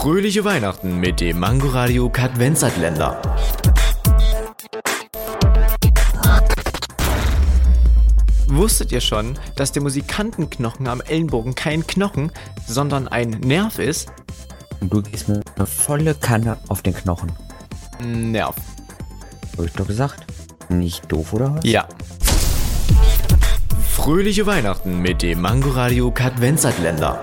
Fröhliche Weihnachten mit dem Mangoradio Kadvenzatländer. Wusstet ihr schon, dass der Musikantenknochen am Ellenbogen kein Knochen, sondern ein Nerv ist? Du gehst mir eine volle Kanne auf den Knochen. Nerv. Hab ich doch gesagt. Nicht doof, oder was? Ja. Fröhliche Weihnachten mit dem Mangoradio Kadvenzatländer.